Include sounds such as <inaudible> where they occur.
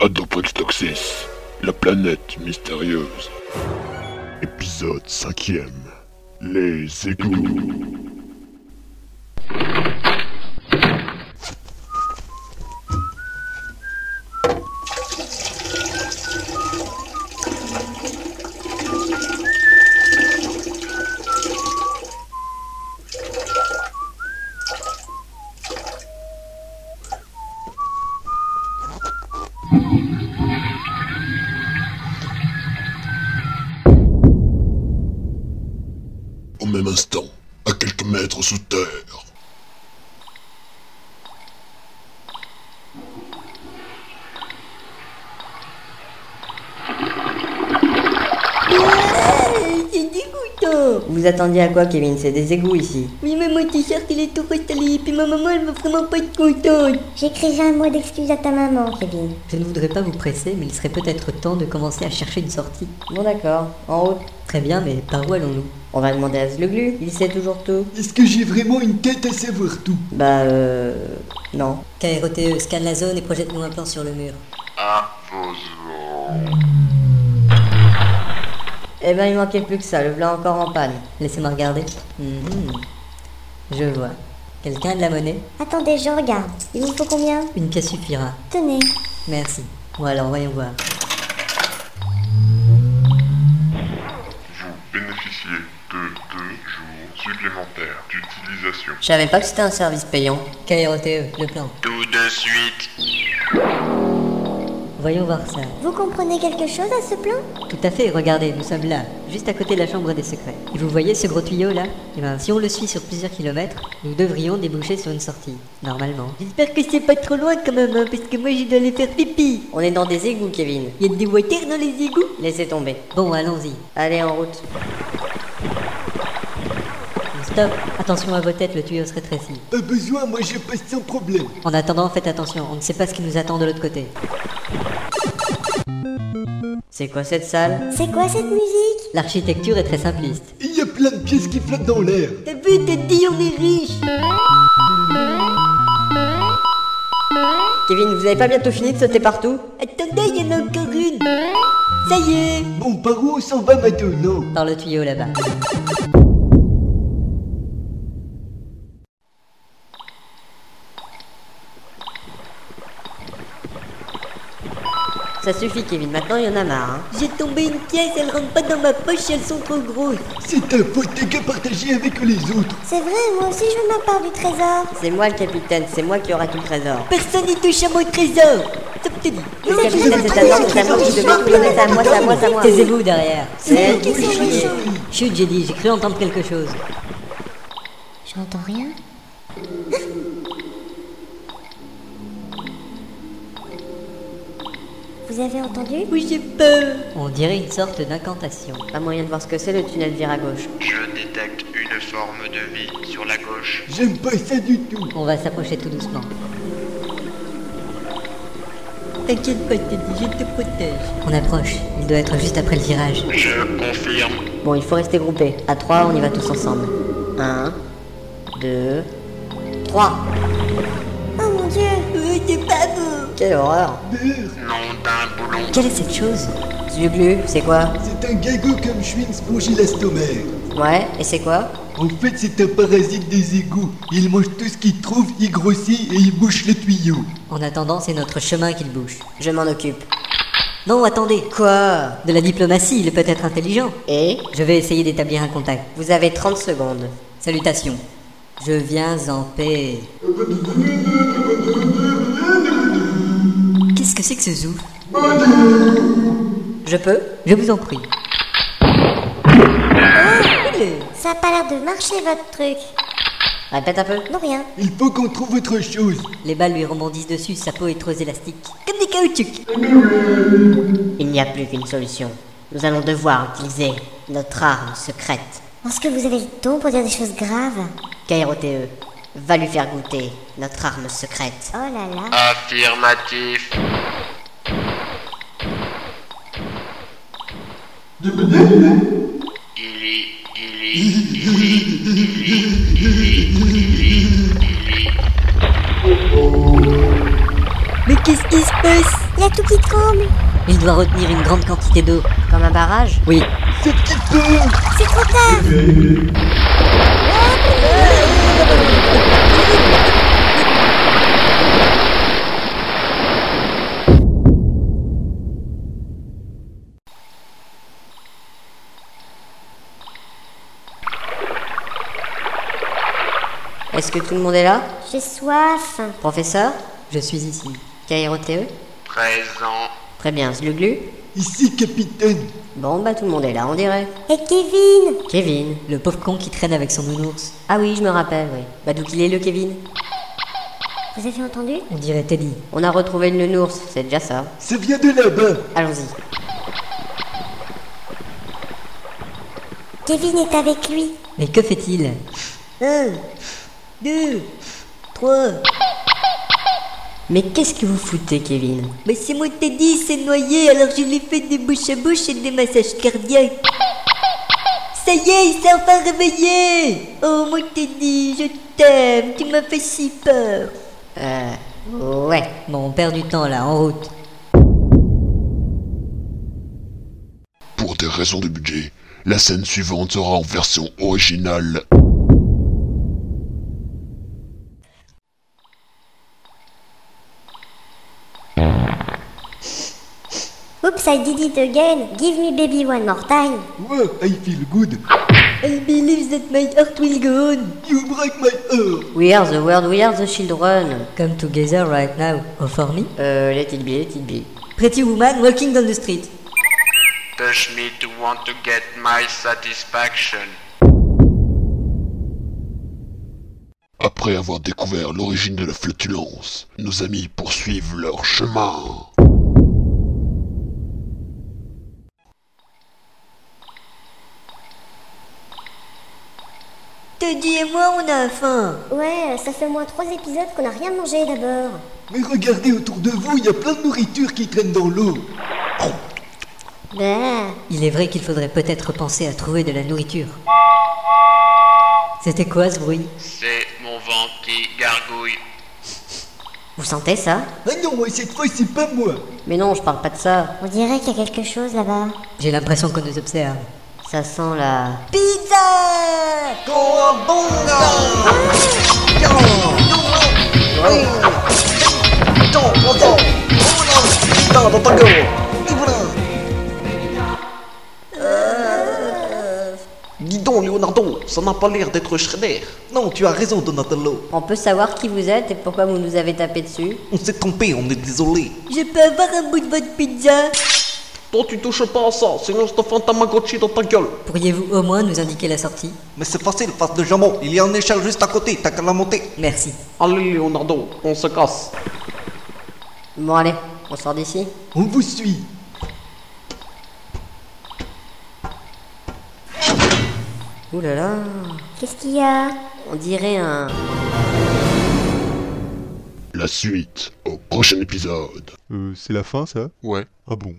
Adoprex Toxis, la planète mystérieuse. Épisode 5 Les égouts. Même instant, à quelques mètres sous terre. C'est dégoûtant Vous attendiez à quoi, Kevin? C'est des égouts ici. Oui, mais mon t-shirt il est tout installé, puis ma maman elle va vraiment pas être contente J'écrirai un mot d'excuse à ta maman, Kevin. Je ne voudrais pas vous presser, mais il serait peut-être temps de commencer à chercher une sortie. Bon d'accord, en route. Très bien, mais par où allons-nous On va demander à Zluglu, il sait toujours tout. Est-ce que j'ai vraiment une tête à savoir tout? Bah euh... Non. KROTE, scanne la zone et projette-nous un plan sur le mur. Eh ben il manquait plus que ça, le blanc encore en panne. Laissez-moi regarder. Mhm. Je vois. Quelqu'un a de la monnaie? Attendez, je regarde. Il vous faut combien? Une pièce suffira. Tenez. Merci. Bon alors, voyons voir. Bénéficiez de deux jours supplémentaires d'utilisation. Je savais pas que c'était un service payant. KROTE, E, le plan. Tout de suite. Voyons voir ça. Vous comprenez quelque chose à ce plan Tout à fait, regardez, nous sommes là, juste à côté de la chambre des secrets. Et vous voyez ce gros tuyau là? Eh ben, si on le suit sur plusieurs kilomètres, nous devrions déboucher sur une sortie. Normalement. J'espère que c'est pas trop loin quand même, hein, parce que moi je dois aller faire pipi On est dans des égouts, Kevin. Il y a des water dans les égouts? Laissez tomber. Bon, allons-y. Allez en route. Stop Attention à vos têtes, le tuyau se rétrécit. Pas besoin, moi je passe sans problème. En attendant, faites attention, on ne sait pas ce qui nous attend de l'autre côté. C'est quoi cette salle? C'est quoi cette musique? L'architecture est très simpliste. Il y a plein de pièces qui flottent dans l'air. T'as vu, t'as dit on est riche Kevin, vous avez pas bientôt fini de sauter partout? Attendez, il y en a encore une Ça y est Bon, par où on s'en va maintenant? Par le tuyau là-bas. Ça suffit, Kevin, maintenant il y en a marre. Hein. J'ai tombé une pièce, elle rentre pas dans ma poche, elles sont trop grosses C'est un faute qu'à partager avec les autres. C'est vrai, moi aussi je veux ma part du trésor. C'est moi le capitaine, c'est moi qui aura tout le trésor. Personne n'y touche à mon trésor Ça me dit Le capitaine, c'est à moi, c'est à moi c'est à moi, c'est à moi, c'est à moi. Taisez-vous derrière. C'est elle qui Chut, j'ai dit, j'ai cru entendre quelque chose. J'entends rien. Vous avez entendu Oui, j'ai peur On dirait une sorte d'incantation. Pas moyen de voir ce que c'est, le tunnel vire à gauche. Je détecte une forme de vie sur la gauche. J'aime pas ça du tout. On va s'approcher tout doucement. T'inquiète pas, Teddy, je te protège On approche, il doit être juste après le virage. Je confirme. Bon, il faut rester groupé. À 3, on y va tous ensemble. 1, 2, 3. Quelle horreur Nom d'un boulon. Quelle est cette chose? Zuglu, c'est quoi? C'est un gago comme Schwinn spongilastomère. Ouais, et c'est quoi? En fait, c'est un parasite des égouts. Il mange tout ce qu'il trouve, il grossit et il bouche les tuyaux. En attendant, c'est notre chemin qu'il bouche. Je m'en occupe. Non, attendez Quoi? De la diplomatie, il est peut-être intelligent. Et? Je vais essayer d'établir un contact. Vous avez 30 secondes. Salutations. Je viens en paix. <laughs> que c'est que ce zoo Je peux Je vous en prie. Ça a pas l'air de marcher votre truc. Répète un peu. Non, rien. Il faut qu'on trouve autre chose. Les balles lui rebondissent dessus, sa peau est trop élastique. Comme des caoutchoucs Il n'y a plus qu'une solution. Nous allons devoir utiliser notre arme secrète. Est-ce que vous avez le ton pour dire des choses graves? KROTE E, va lui faire goûter notre arme secrète. Oh là là. Affirmatif. Il est, il est, il est, il est, il est, il est. Mais qu'est-ce qui se passe? Il y a tout qui tremble. Il doit retenir une grande quantité d'eau. Comme un barrage? Oui, C'est trop tard. Est-ce que tout le monde est là? J'ai soif. Professeur je suis ici. KROTE Présent. Très bien, Sluglu Ici, capitaine. Bon, bah tout le monde est là, on dirait. Et Kevin Kevin Le pauvre con qui traîne avec son nounours. Ah oui, je me rappelle, oui. Bah d'où qu'il est le Kevin? Vous avez entendu? On dirait Teddy. On a retrouvé le nounours, c'est déjà ça. Ça vient de là-bas. Allons-y. Kevin est avec lui. Mais que fait-il? Un, deux, trois. Mais qu'est-ce que vous foutez, Kevin? Mais c'est t'ai dit, il s'est noyé, alors je lui ai fait des bouches à bouche et des massages cardiaques. Ça y est, il s'est enfin réveillé Oh, t'ai dit, je t'aime, tu m'as fait si peur. Euh... Ouais. Bon, on perd du temps là, en route. Pour des raisons de budget, la scène suivante sera en version originale. Oops, I did it again. Give me baby one more time. Ouais, I feel good. I believe that my heart will go on. You break my heart. We are the world, we are the children. Come together right now. Oh, for me Euh, let it be, let it be. Pretty woman walking down the street. Touch me to want to get my satisfaction. Après avoir découvert l'origine de la flatulence, nos amis poursuivent leur chemin. Teddy et moi, on a faim. Ouais, ça fait au moins trois épisodes qu'on n'a rien mangé d'abord. Mais regardez autour de vous, il y a plein de nourriture qui traîne dans l'eau. Bah, Il est vrai qu'il faudrait peut-être penser à trouver de la nourriture. C'était quoi ce bruit? C'est mon ventre qui gargouille. Vous sentez ça? Ah non, moi cette fois c'est pas moi. Mais non, je parle pas de ça. on dirait qu'il y a quelque chose là-bas. J'ai l'impression qu'on nous observe. Ça sent la... Pizza Dis donc, Leonardo, ça n'a pas l'air d'être Shredder. Non, tu as raison, Donatello. On peut savoir qui vous êtes et pourquoi vous nous avez tapé dessus On s'est trompé, on est désolé. Je peux avoir un bout de votre pizza? Toi, tu touches pas à ça, sinon je te fais un Tamagotchi dans ta gueule. Pourriez-vous au moins nous indiquer la sortie? Mais c'est facile, face de jambon. Il y a une échelle juste à côté, t'as qu'à la monter. Merci. Allez, Leonardo, on se casse. Bon allez, on sort d'ici On vous suit. Ouh là là Qu'est-ce qu'il y a? On dirait un... La suite au prochain épisode. Euh, c'est la fin ça? Ouais. Ah bon?